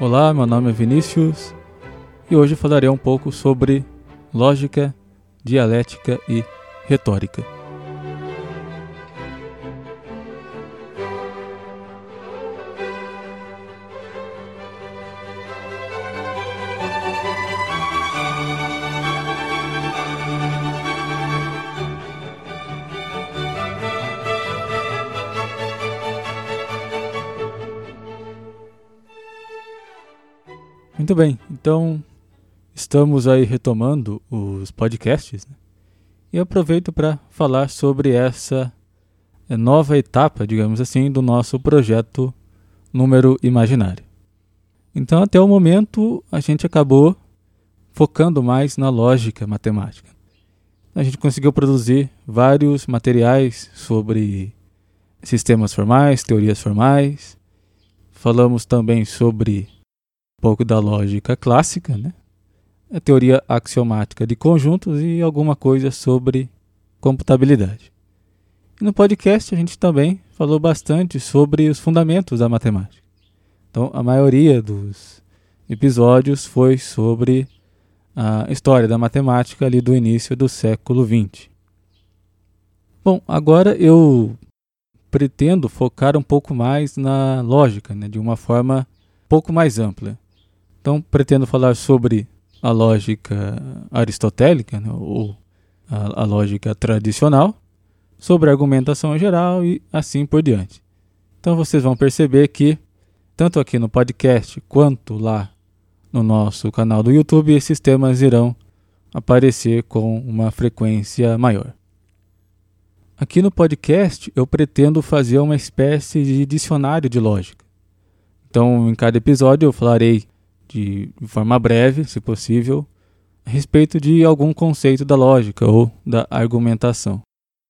Olá, meu nome é Vinícius e hoje falarei um pouco sobre lógica, dialética e retórica. Muito bem, então estamos aí retomando os podcasts né? e aproveito para falar sobre essa eh, nova etapa, digamos assim, do nosso projeto Número Imaginário. Então, até o momento, a gente acabou focando mais na lógica matemática. A gente conseguiu produzir vários materiais sobre sistemas formais, teorias formais. Falamos também sobre pouco da lógica clássica, né? a teoria axiomática de conjuntos e alguma coisa sobre computabilidade. E no podcast a gente também falou bastante sobre os fundamentos da matemática. Então, a maioria dos episódios foi sobre a história da matemática ali do início do século XX. Bom, agora eu pretendo focar um pouco mais na lógica, né, de uma forma um pouco mais ampla. Então, pretendo falar sobre a lógica aristotélica, né, ou a, a lógica tradicional, sobre a argumentação em geral e assim por diante. Então, vocês vão perceber que, tanto aqui no podcast quanto lá no nosso canal do YouTube, esses temas irão aparecer com uma frequência maior. Aqui no podcast, eu pretendo fazer uma espécie de dicionário de lógica. Então, em cada episódio, eu falarei de, forma breve, se possível, a respeito de algum conceito da lógica ou da argumentação.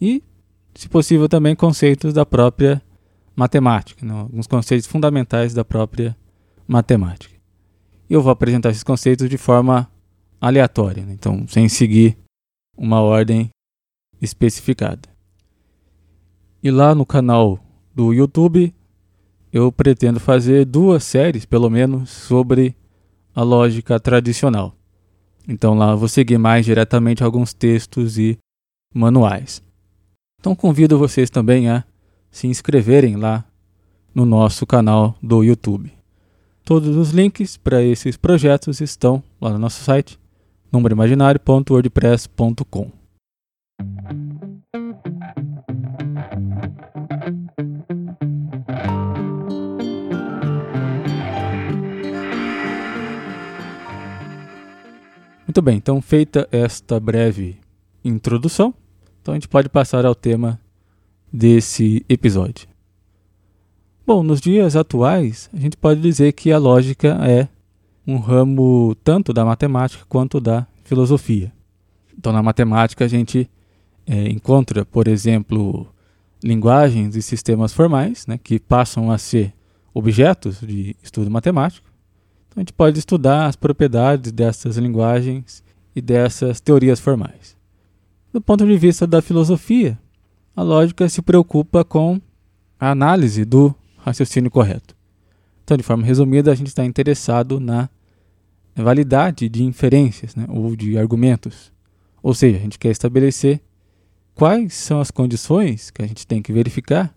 E, se possível, também conceitos da própria matemática, né? alguns conceitos fundamentais da própria matemática. Eu vou apresentar esses conceitos de forma aleatória, né? então, sem seguir uma ordem especificada. E lá no canal do YouTube, eu pretendo fazer duas séries, pelo menos, sobre a lógica tradicional. Então lá eu vou seguir mais diretamente alguns textos e manuais. Então convido vocês também a se inscreverem lá no nosso canal do YouTube. Todos os links para esses projetos estão lá no nosso site, númeroimaginário.wordpress.com. Muito bem, então feita esta breve introdução, então a gente pode passar ao tema desse episódio. Bom, nos dias atuais, a gente pode dizer que a lógica é um ramo tanto da matemática quanto da filosofia. Então, na matemática, a gente é, encontra, por exemplo, linguagens e sistemas formais, né, que passam a ser objetos de estudo matemático. Então a gente pode estudar as propriedades dessas linguagens e dessas teorias formais. Do ponto de vista da filosofia, a lógica se preocupa com a análise do raciocínio correto. Então, de forma resumida, a gente está interessado na validade de inferências né, ou de argumentos. Ou seja, a gente quer estabelecer quais são as condições que a gente tem que verificar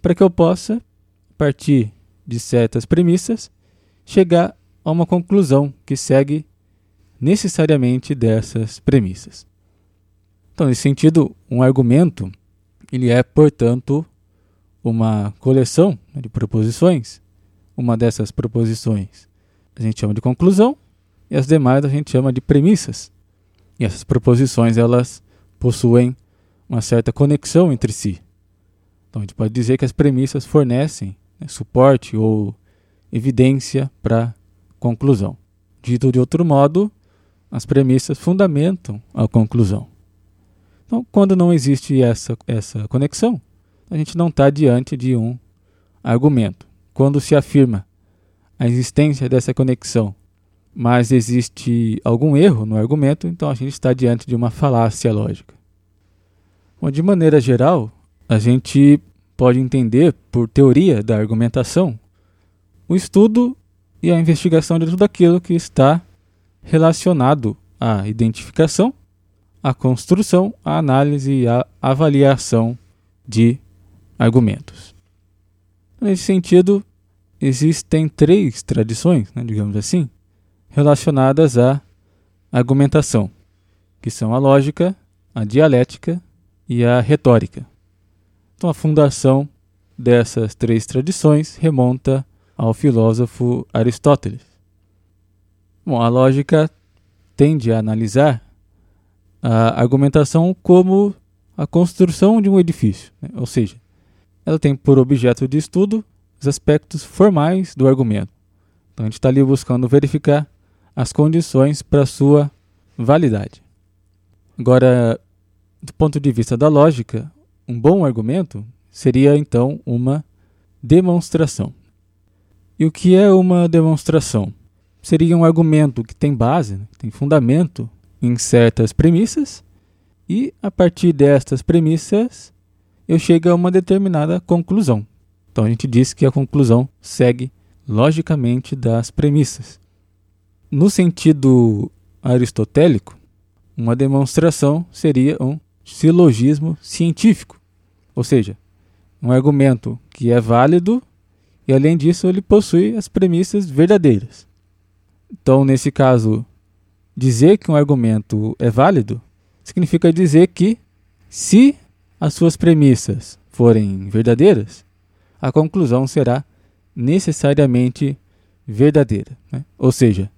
para que eu possa, a partir de certas premissas, chegar a uma conclusão que segue necessariamente dessas premissas. Então, nesse sentido, um argumento ele é, portanto, uma coleção de proposições. Uma dessas proposições a gente chama de conclusão e as demais a gente chama de premissas. E essas proposições elas possuem uma certa conexão entre si. Então a gente pode dizer que as premissas fornecem né, suporte ou evidência para conclusão. Dito de outro modo, as premissas fundamentam a conclusão. Então, quando não existe essa, essa conexão, a gente não está diante de um argumento. Quando se afirma a existência dessa conexão, mas existe algum erro no argumento, então a gente está diante de uma falácia lógica. Bom, de maneira geral, a gente pode entender por teoria da argumentação o estudo e a investigação de tudo aquilo que está relacionado à identificação, à construção, à análise e à avaliação de argumentos. Nesse sentido, existem três tradições, né, digamos assim, relacionadas à argumentação, que são a lógica, a dialética e a retórica. Então, a fundação dessas três tradições remonta ao filósofo Aristóteles. Bom, a lógica tende a analisar a argumentação como a construção de um edifício, né? ou seja, ela tem por objeto de estudo os aspectos formais do argumento. Então a gente está ali buscando verificar as condições para sua validade. Agora, do ponto de vista da lógica, um bom argumento seria então uma demonstração. E o que é uma demonstração? Seria um argumento que tem base, né, tem fundamento em certas premissas, e a partir destas premissas eu chego a uma determinada conclusão. Então a gente diz que a conclusão segue logicamente das premissas. No sentido aristotélico, uma demonstração seria um silogismo científico, ou seja, um argumento que é válido e, além disso, ele possui as premissas verdadeiras. Então, nesse caso, dizer que um argumento é válido significa dizer que, se as suas premissas forem verdadeiras, a conclusão será necessariamente verdadeira. Né? Ou seja,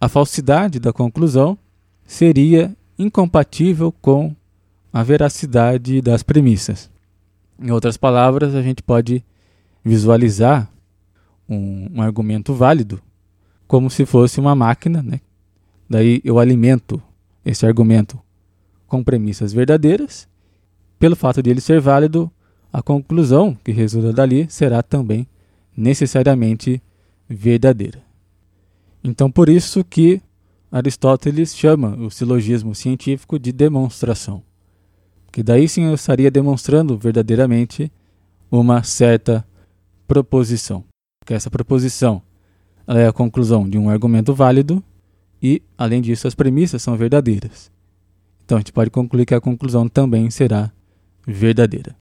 a falsidade da conclusão seria incompatível com a veracidade das premissas. Em outras palavras, a gente pode visualizar um, um argumento válido como se fosse uma máquina, né? Daí eu alimento esse argumento com premissas verdadeiras. Pelo fato de ele ser válido, a conclusão que resulta dali será também necessariamente verdadeira. Então, por isso que Aristóteles chama o silogismo científico de demonstração. Que daí sim eu estaria demonstrando verdadeiramente uma certa proposição. Que essa proposição é a conclusão de um argumento válido e, além disso, as premissas são verdadeiras. Então a gente pode concluir que a conclusão também será verdadeira.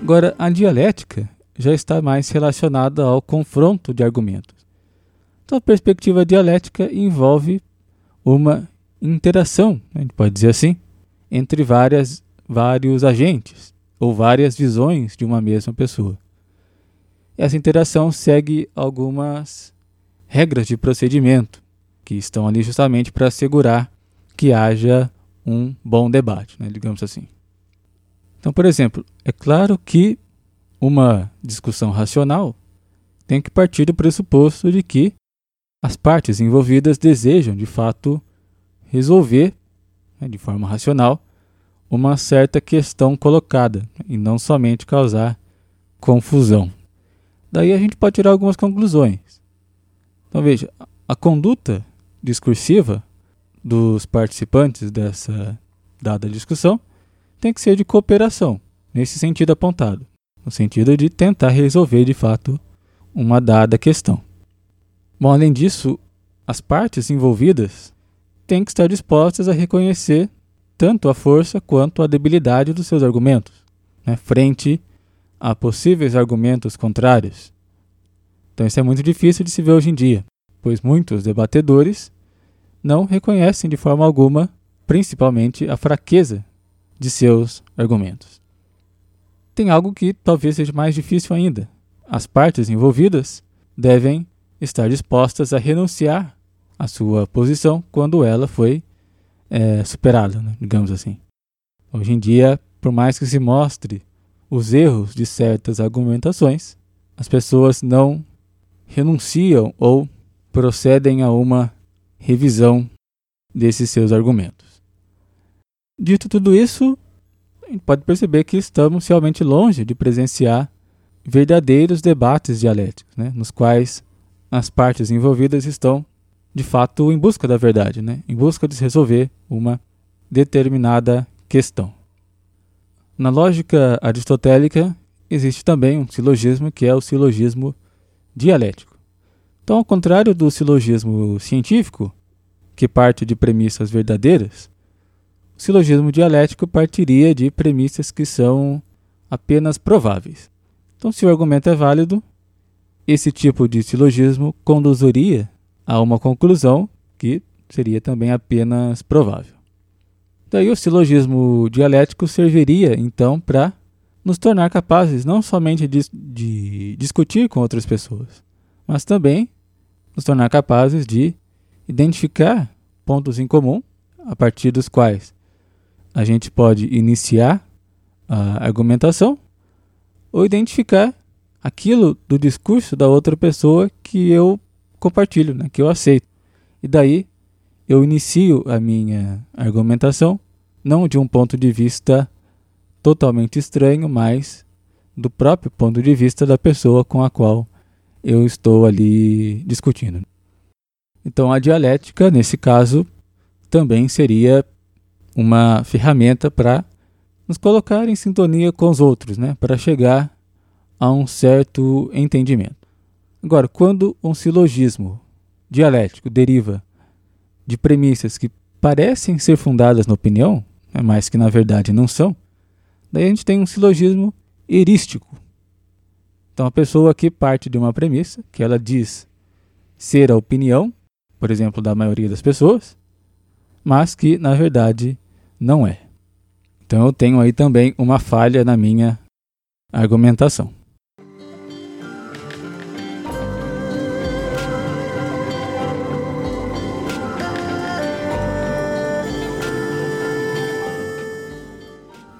Agora, a dialética já está mais relacionada ao confronto de argumentos. Então, a perspectiva dialética envolve uma interação, a gente pode dizer assim, entre várias, vários agentes ou várias visões de uma mesma pessoa. Essa interação segue algumas regras de procedimento que estão ali justamente para assegurar que haja um bom debate, né, digamos assim. Então, por exemplo, é claro que uma discussão racional tem que partir do pressuposto de que as partes envolvidas desejam, de fato, resolver, né, de forma racional, uma certa questão colocada e não somente causar confusão. Daí a gente pode tirar algumas conclusões. Então veja, a conduta discursiva dos participantes dessa dada discussão tem que ser de cooperação, nesse sentido apontado, no sentido de tentar resolver de fato uma dada questão. Bom, além disso, as partes envolvidas têm que estar dispostas a reconhecer tanto a força quanto a debilidade dos seus argumentos, né, frente a possíveis argumentos contrários. Então, isso é muito difícil de se ver hoje em dia, pois muitos debatedores não reconhecem de forma alguma, principalmente, a fraqueza de seus argumentos. Tem algo que talvez seja mais difícil ainda. As partes envolvidas devem estar dispostas a renunciar à sua posição quando ela foi é, superada, né, digamos assim. Hoje em dia, por mais que se mostre os erros de certas argumentações, as pessoas não renunciam ou procedem a uma revisão desses seus argumentos. Dito tudo isso, a gente pode perceber que estamos realmente longe de presenciar verdadeiros debates dialéticos, né, nos quais as partes envolvidas estão, de fato, em busca da verdade, né, em busca de resolver uma determinada questão. Na lógica aristotélica, existe também um silogismo que é o silogismo dialético. Então, ao contrário do silogismo científico, que parte de premissas verdadeiras, o silogismo dialético partiria de premissas que são apenas prováveis. Então, se o argumento é válido, esse tipo de silogismo conduziria a uma conclusão que seria também apenas provável. Daí o silogismo dialético serviria então para nos tornar capazes não somente de, de, discutir com outras pessoas, mas também nos tornar capazes de identificar pontos em comum a partir dos quais a gente pode iniciar a argumentação ou identificar aquilo do discurso da outra pessoa que eu compartilho, né, que eu aceito. E daí eu inicio a minha argumentação não de um ponto de vista totalmente estranho, mas do próprio ponto de vista da pessoa com a qual eu estou ali discutindo. Então a dialética, nesse caso, também seria uma ferramenta para nos colocar em sintonia com os outros, né? para chegar a um certo entendimento. Agora, quando um silogismo dialético deriva de premissas que parecem ser fundadas na opinião, né, mas que na verdade não são, daí a gente tem um silogismo erístico. Então a pessoa aqui parte de uma premissa que ela diz ser a opinião, por exemplo, da maioria das pessoas, mas que na verdade não é. Então eu tenho aí também uma falha na minha argumentação.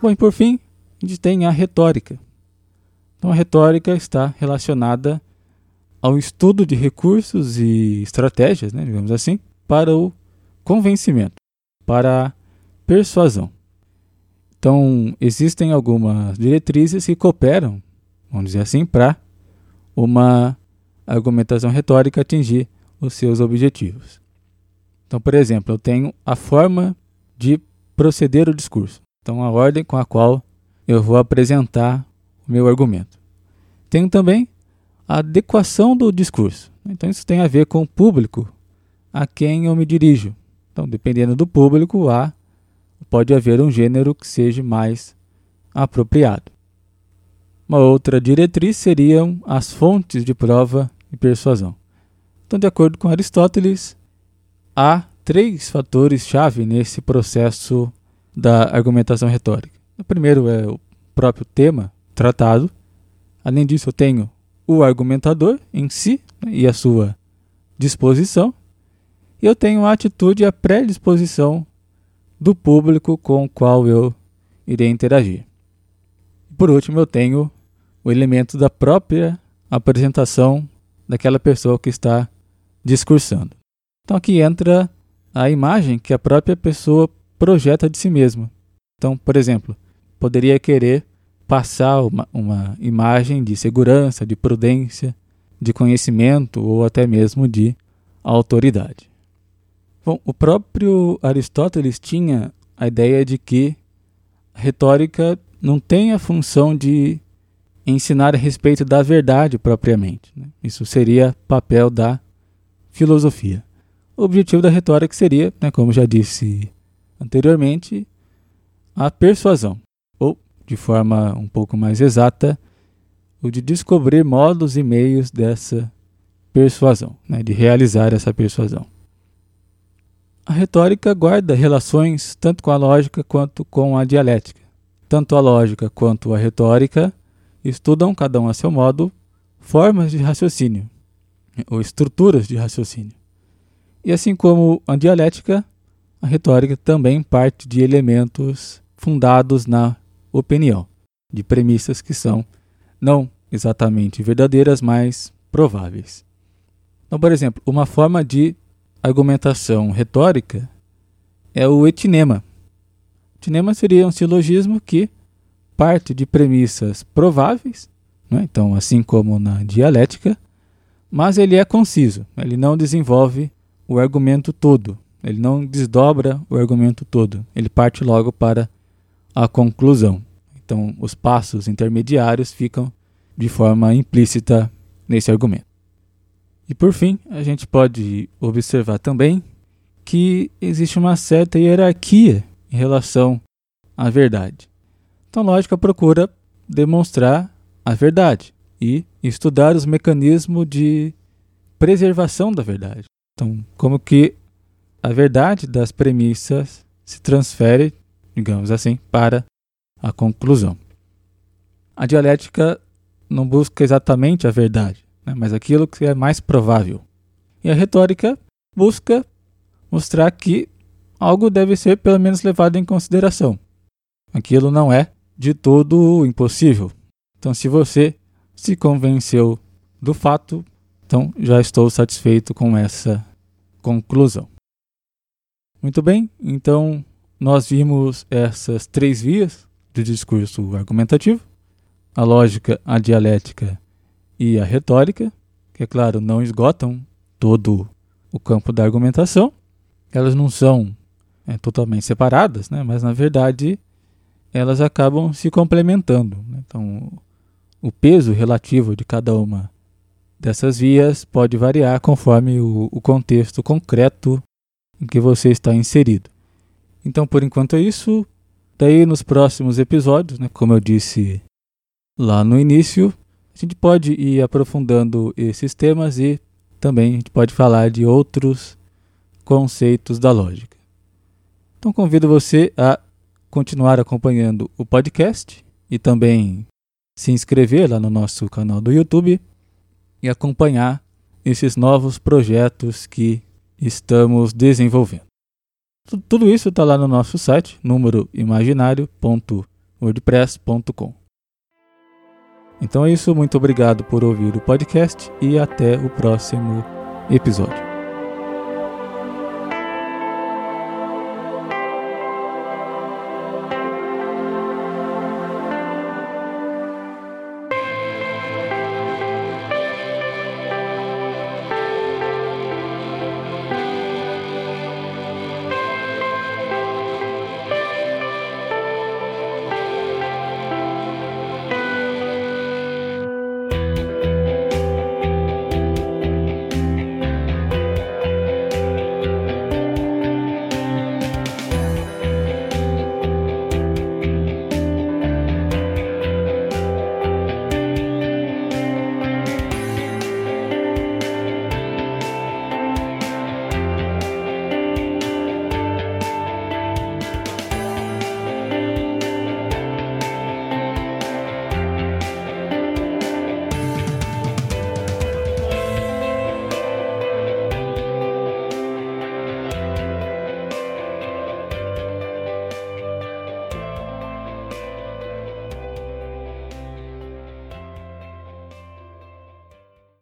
Bom, e por fim, a gente tem a retórica. Então, a retórica está relacionada ao estudo de recursos e estratégias, né, digamos assim, para o convencimento, para a persuasão. Então, existem algumas diretrizes que cooperam, vamos dizer assim, para uma argumentação retórica atingir os seus objetivos. Então, por exemplo, eu tenho a forma de proceder o discurso. Então, a ordem com a qual eu vou apresentar o meu argumento. Tenho também a adequação do discurso. Então, isso tem a ver com o público a quem eu me dirijo. Então, dependendo do público, há, pode haver um gênero que seja mais apropriado. Uma outra diretriz seriam as fontes de prova e persuasão. Então, de acordo com Aristóteles, há três fatores-chave nesse processo da argumentação retórica. O primeiro é o próprio tema tratado. Além disso, eu tenho o argumentador em si né, e a sua disposição. E eu tenho a atitude e a predisposição do público com o qual eu irei interagir. Por último, eu tenho o elemento da própria apresentação daquela pessoa que está discursando. Então aqui entra a imagem que a própria pessoa projeta de si mesmo. Então, por exemplo, poderia querer passar uma, uma imagem de segurança, de prudência, de conhecimento ou até mesmo de autoridade. Bom, o próprio Aristóteles tinha a ideia de que a retórica não tem a função de ensinar a respeito da verdade propriamente. Né? Isso seria papel da filosofia. O objetivo da retórica seria, né, como já disse anteriormente, a persuasão, ou, de forma um pouco mais exata, o de descobrir modos e meios dessa persuasão, né, de realizar essa persuasão. A retórica guarda relações tanto com a lógica quanto com a dialética. Tanto a lógica quanto a retórica estudam, cada um a seu modo, formas de raciocínio, ou estruturas de raciocínio. E assim como a dialética, a retórica também parte de elementos fundados na opinião, de premissas que são não exatamente verdadeiras, mas prováveis. Então, por exemplo, uma forma de argumentação retórica é o etinema. Etinema seria um silogismo que parte de premissas prováveis, né? então, assim como na dialética, mas ele é conciso, ele não desenvolve o argumento todo, Ele não desdobra o argumento todo, ele parte logo para a conclusão. Então, os passos intermediários ficam de forma implícita nesse argumento. E por fim, a gente pode observar também que existe uma certa hierarquia em relação à verdade. Então, lógica procura demonstrar a verdade e estudar os mecanismos de preservação da verdade. Então, como que a verdade das premissas se transfere, digamos assim, para a conclusão. A dialética não busca exatamente a verdade, né, mas aquilo que é mais provável. E a retórica busca mostrar que algo deve ser pelo menos levado em consideração. Aquilo não é de todo impossível. Então, se você se convenceu do fato, então já estou satisfeito com essa conclusão. Muito bem, então nós vimos essas três vias do discurso argumentativo: a lógica, a dialética e a retórica, que, é claro, não esgotam todo o campo da argumentação. Elas não são é, totalmente separadas, né? mas na verdade elas acabam se complementando. Né? Então, o peso relativo de cada uma dessas vias pode variar conforme o, o contexto concreto em que você está inserido. Então, por enquanto é isso. Daí, nos próximos episódios, né, como eu disse lá no início, a gente pode ir aprofundando esses temas e também a gente pode falar de outros conceitos da lógica. Então, convido você a continuar acompanhando o podcast e também se inscrever lá no nosso canal do YouTube e acompanhar esses novos projetos que estamos desenvolvendo. Tudo isso está lá no nosso site, númeroimaginário.wordpress.com. Então é isso, muito obrigado por ouvir o podcast e até o próximo episódio.